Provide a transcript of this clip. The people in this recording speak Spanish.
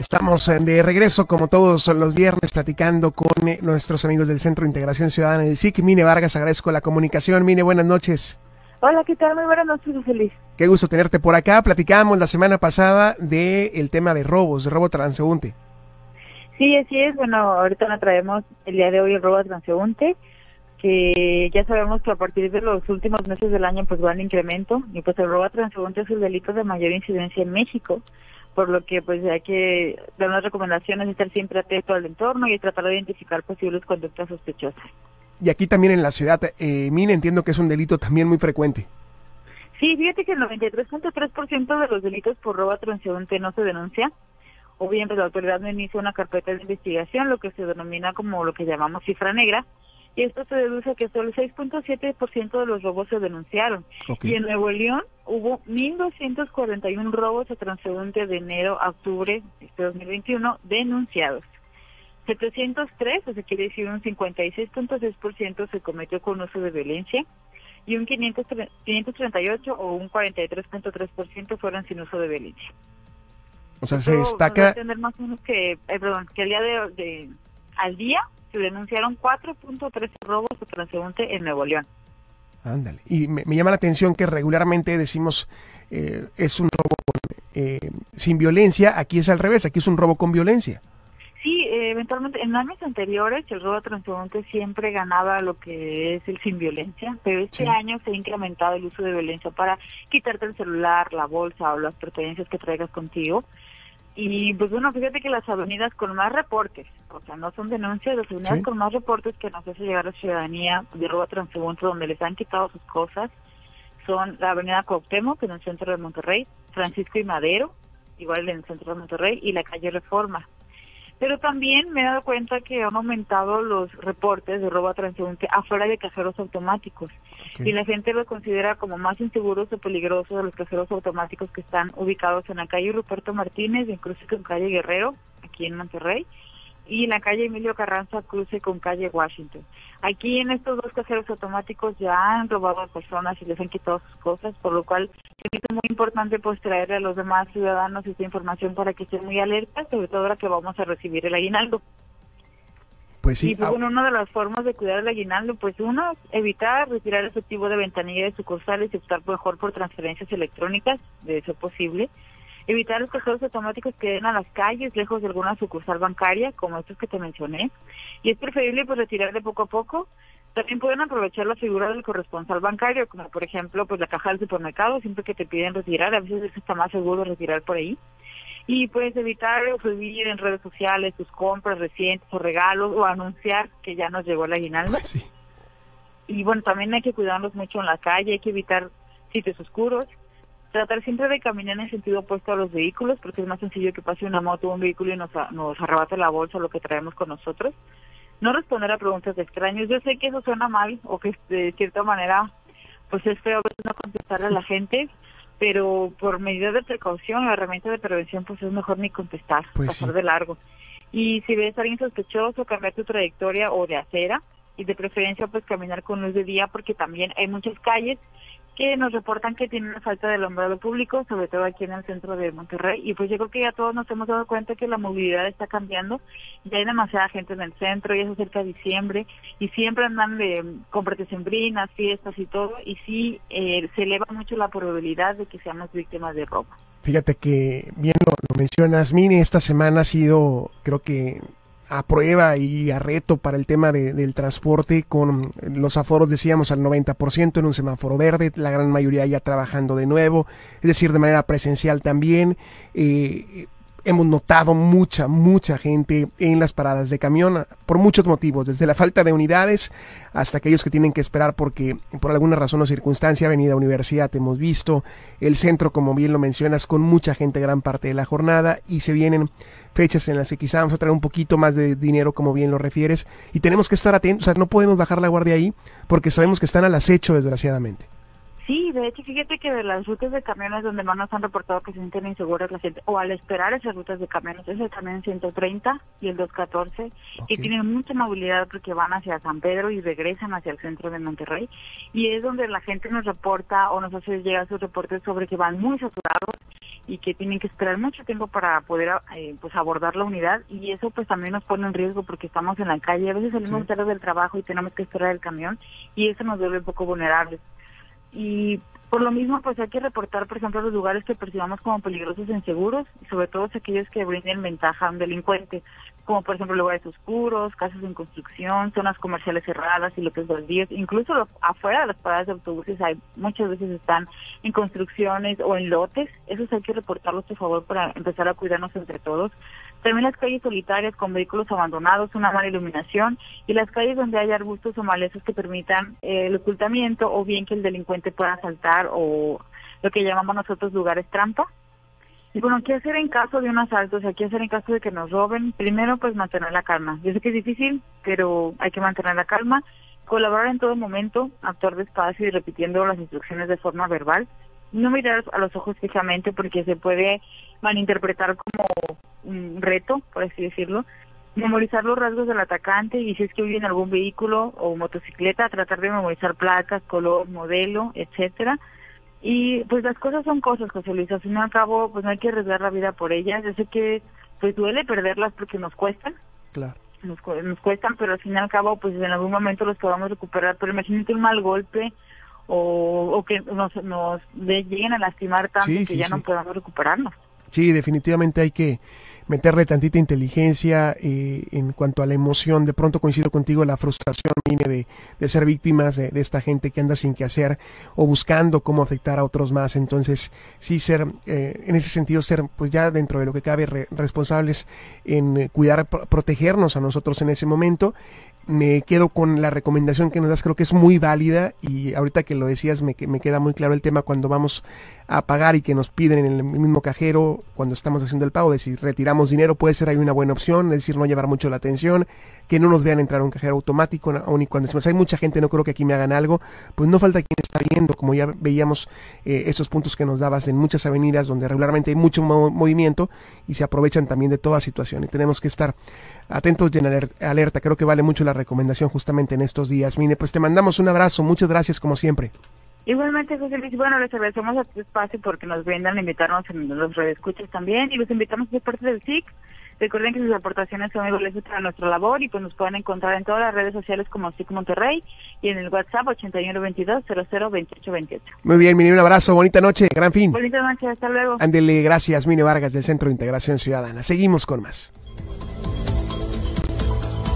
Estamos eh, de regreso como todos los viernes platicando con eh, nuestros amigos del Centro de Integración Ciudadana del SIC. Mine Vargas, agradezco la comunicación. Mine, buenas noches. Hola, ¿qué tal? Muy buenas noches, Feliz. Qué gusto tenerte por acá. Platicábamos la semana pasada del el tema de robos, de robo transeúnte. Sí, así es. Bueno, ahorita nos traemos el día de hoy el robo transeúnte, que ya sabemos que a partir de los últimos meses del año pues va en incremento y pues el robo transeúnte es el delito de mayor incidencia en México por lo que pues hay que dar unas recomendaciones, estar siempre atento al entorno y tratar de identificar posibles conductas sospechosas. Y aquí también en la ciudad, eh, Mine, entiendo que es un delito también muy frecuente. Sí, fíjate que el 93.3% de los delitos por robo a transeúnte no se denuncia, o bien pues la autoridad no inicia una carpeta de investigación, lo que se denomina como lo que llamamos cifra negra, y esto se deduce que solo el 6.7% de los robos se denunciaron. Y en Nuevo León hubo 1.241 robos a transeúnte de enero a octubre de 2021 denunciados. 703, o sea, quiere decir un 56.6% se cometió con uso de violencia y un 538 o un 43.3% fueron sin uso de violencia. O sea, se destaca... más o menos que, eh, perdón, que el día de, al día se denunciaron 4.3 robos a transeúnte en Nuevo León. Ándale. Y me, llama la atención que regularmente decimos eh, es un robo eh, sin violencia, aquí es al revés, aquí es un robo con violencia. Sí, eventualmente en años anteriores el robo a transeúnte siempre ganaba lo que es el sin violencia, pero este año se ha incrementado el uso de violencia para quitarte el celular, la bolsa o las pertenencias que traigas contigo. Y pues bueno, fíjate que las avenidas con más reportes, o sea, no son denuncias, las avenidas con más reportes que nos hace llegar a la ciudadanía de robo a donde les han quitado sus cosas son la avenida Cuauhtémoc, que en el centro de Monterrey, Francisco y Madero, igual en el centro de Monterrey, y la calle Reforma. Pero también me he dado cuenta que han aumentado los reportes de robo a transeúnte afuera de cajeros automáticos. Y la gente lo considera como más inseguros o peligrosos de los cajeros automáticos que están ubicados en la calle Ruperto Martínez, incluso en calle Guerrero, aquí en Monterrey y en la calle Emilio Carranza cruce con calle Washington. Aquí en estos dos cajeros automáticos ya han robado a personas y les han quitado sus cosas, por lo cual es muy importante pues traerle a los demás ciudadanos esta información para que estén muy alertas, sobre todo ahora que vamos a recibir el aguinaldo. Pues sí. Y pues, bueno, una de las formas de cuidar el aguinaldo, pues uno, evitar retirar efectivo de ventanilla de sucursales y optar mejor por transferencias electrónicas, de ser posible evitar los cajeros automáticos que den a las calles lejos de alguna sucursal bancaria, como estos que te mencioné, y es preferible pues retirar de poco a poco. También pueden aprovechar la figura del corresponsal bancario, como por ejemplo pues la caja del supermercado, siempre que te piden retirar, a veces está más seguro retirar por ahí. Y puedes evitar subir en redes sociales tus compras recientes o regalos o anunciar que ya nos llegó el aguinaldo. Y bueno, también hay que cuidarnos mucho en la calle, hay que evitar sitios oscuros, tratar siempre de caminar en el sentido opuesto a los vehículos, porque es más sencillo que pase una moto o un vehículo y nos, nos arrebate la bolsa lo que traemos con nosotros. No responder a preguntas de extraños. Yo sé que eso suena mal o que de cierta manera pues es feo no contestarle a la gente, pero por medida de precaución, la herramienta de prevención, pues es mejor ni contestar, pues pasar de largo. Y si ves a alguien sospechoso, cambiar tu trayectoria o de acera, y de preferencia pues caminar con luz de día, porque también hay muchas calles que nos reportan que tienen una falta de alumbrado público, sobre todo aquí en el centro de Monterrey, y pues yo creo que ya todos nos hemos dado cuenta que la movilidad está cambiando, ya hay demasiada gente en el centro, ya se acerca diciembre, y siempre andan de compras sembrinas, fiestas y todo, y sí eh, se eleva mucho la probabilidad de que seamos víctimas de robo. Fíjate que bien lo, lo mencionas, Mini, esta semana ha sido, creo que a prueba y a reto para el tema de, del transporte con los aforos decíamos al 90% en un semáforo verde, la gran mayoría ya trabajando de nuevo, es decir, de manera presencial también. Eh, hemos notado mucha, mucha gente en las paradas de camión por muchos motivos, desde la falta de unidades hasta aquellos que tienen que esperar porque por alguna razón o circunstancia, Avenida Universidad, hemos visto el centro, como bien lo mencionas, con mucha gente gran parte de la jornada y se vienen fechas en las que quizá vamos a traer un poquito más de dinero, como bien lo refieres, y tenemos que estar atentos, o sea, no podemos bajar la guardia ahí porque sabemos que están al acecho, desgraciadamente. Sí, de hecho, fíjate que de las rutas de camiones donde más nos han reportado que se sienten inseguras la gente, o al esperar esas rutas de camiones, es el camión 130 y el 214, que tienen mucha movilidad porque van hacia San Pedro y regresan hacia el centro de Monterrey, y es donde la gente nos reporta o nos hace llegar sus reportes sobre que van muy saturados y que tienen que esperar mucho tiempo para poder eh, pues abordar la unidad y eso pues también nos pone en riesgo porque estamos en la calle, a veces salimos tarde del trabajo y tenemos que esperar el camión y eso nos vuelve un poco vulnerables. Y por lo mismo, pues hay que reportar, por ejemplo, los lugares que percibamos como peligrosos e inseguros, y sobre todo aquellos que brinden ventaja a un delincuente, como por ejemplo lugares oscuros, casas en construcción, zonas comerciales cerradas y lotes baldíos, incluso afuera de las paradas de autobuses hay muchas veces están en construcciones o en lotes, esos hay que reportarlos por favor para empezar a cuidarnos entre todos. También las calles solitarias con vehículos abandonados, una mala iluminación y las calles donde hay arbustos o malezas que permitan eh, el ocultamiento o bien que el delincuente pueda saltar o lo que llamamos nosotros lugares trampa. Y bueno, ¿qué hacer en caso de un asalto? O sea, ¿qué hacer en caso de que nos roben? Primero, pues mantener la calma. Yo sé que es difícil, pero hay que mantener la calma, colaborar en todo momento, actuar despacio y repitiendo las instrucciones de forma verbal. No mirar a los ojos fijamente porque se puede malinterpretar como un reto, por así decirlo. Memorizar los rasgos del atacante y si es que huye en algún vehículo o motocicleta, tratar de memorizar placas, color, modelo, etcétera y pues las cosas son cosas, José Luis. Al fin y al cabo, pues no hay que arriesgar la vida por ellas. Yo sé que pues duele perderlas porque nos cuestan. Claro. Nos, nos cuestan, pero al fin y al cabo, pues en algún momento los podamos recuperar. Pero imagínate un mal golpe o, o que nos, nos lleguen a lastimar tanto que ya no podamos recuperarnos. Sí, definitivamente hay que meterle tantita inteligencia eh, en cuanto a la emoción. De pronto coincido contigo, la frustración viene de, de ser víctimas de, esta gente que anda sin qué hacer o buscando cómo afectar a otros más. Entonces, sí ser, eh, en ese sentido, ser, pues ya dentro de lo que cabe, responsables en cuidar, protegernos a nosotros en ese momento me quedo con la recomendación que nos das, creo que es muy válida y ahorita que lo decías me, me queda muy claro el tema cuando vamos a pagar y que nos piden en el mismo cajero cuando estamos haciendo el pago de si retiramos dinero puede ser ahí una buena opción, es decir, no llevar mucho la atención, que no nos vean entrar a un cajero automático, aun y cuando decimos hay mucha gente, no creo que aquí me hagan algo, pues no falta quien está viendo, como ya veíamos eh, esos puntos que nos dabas en muchas avenidas donde regularmente hay mucho movimiento y se aprovechan también de toda situación y tenemos que estar atentos y en alerta. Creo que vale mucho la recomendación justamente en estos días. Mine, pues te mandamos un abrazo. Muchas gracias como siempre. Igualmente, José Luis, bueno, les agradecemos a tu espacio porque nos brindan a invitarnos en los redescuchas también y los invitamos a ser parte del SIC. Recuerden que sus aportaciones son valiosas para nuestra labor y pues nos pueden encontrar en todas las redes sociales como SIC Monterrey y en el WhatsApp 8122-002828. Muy bien, Mine, un abrazo, bonita noche, gran fin. Bonita noche, hasta luego. Ándele, gracias, Mine Vargas del Centro de Integración Ciudadana. Seguimos con más.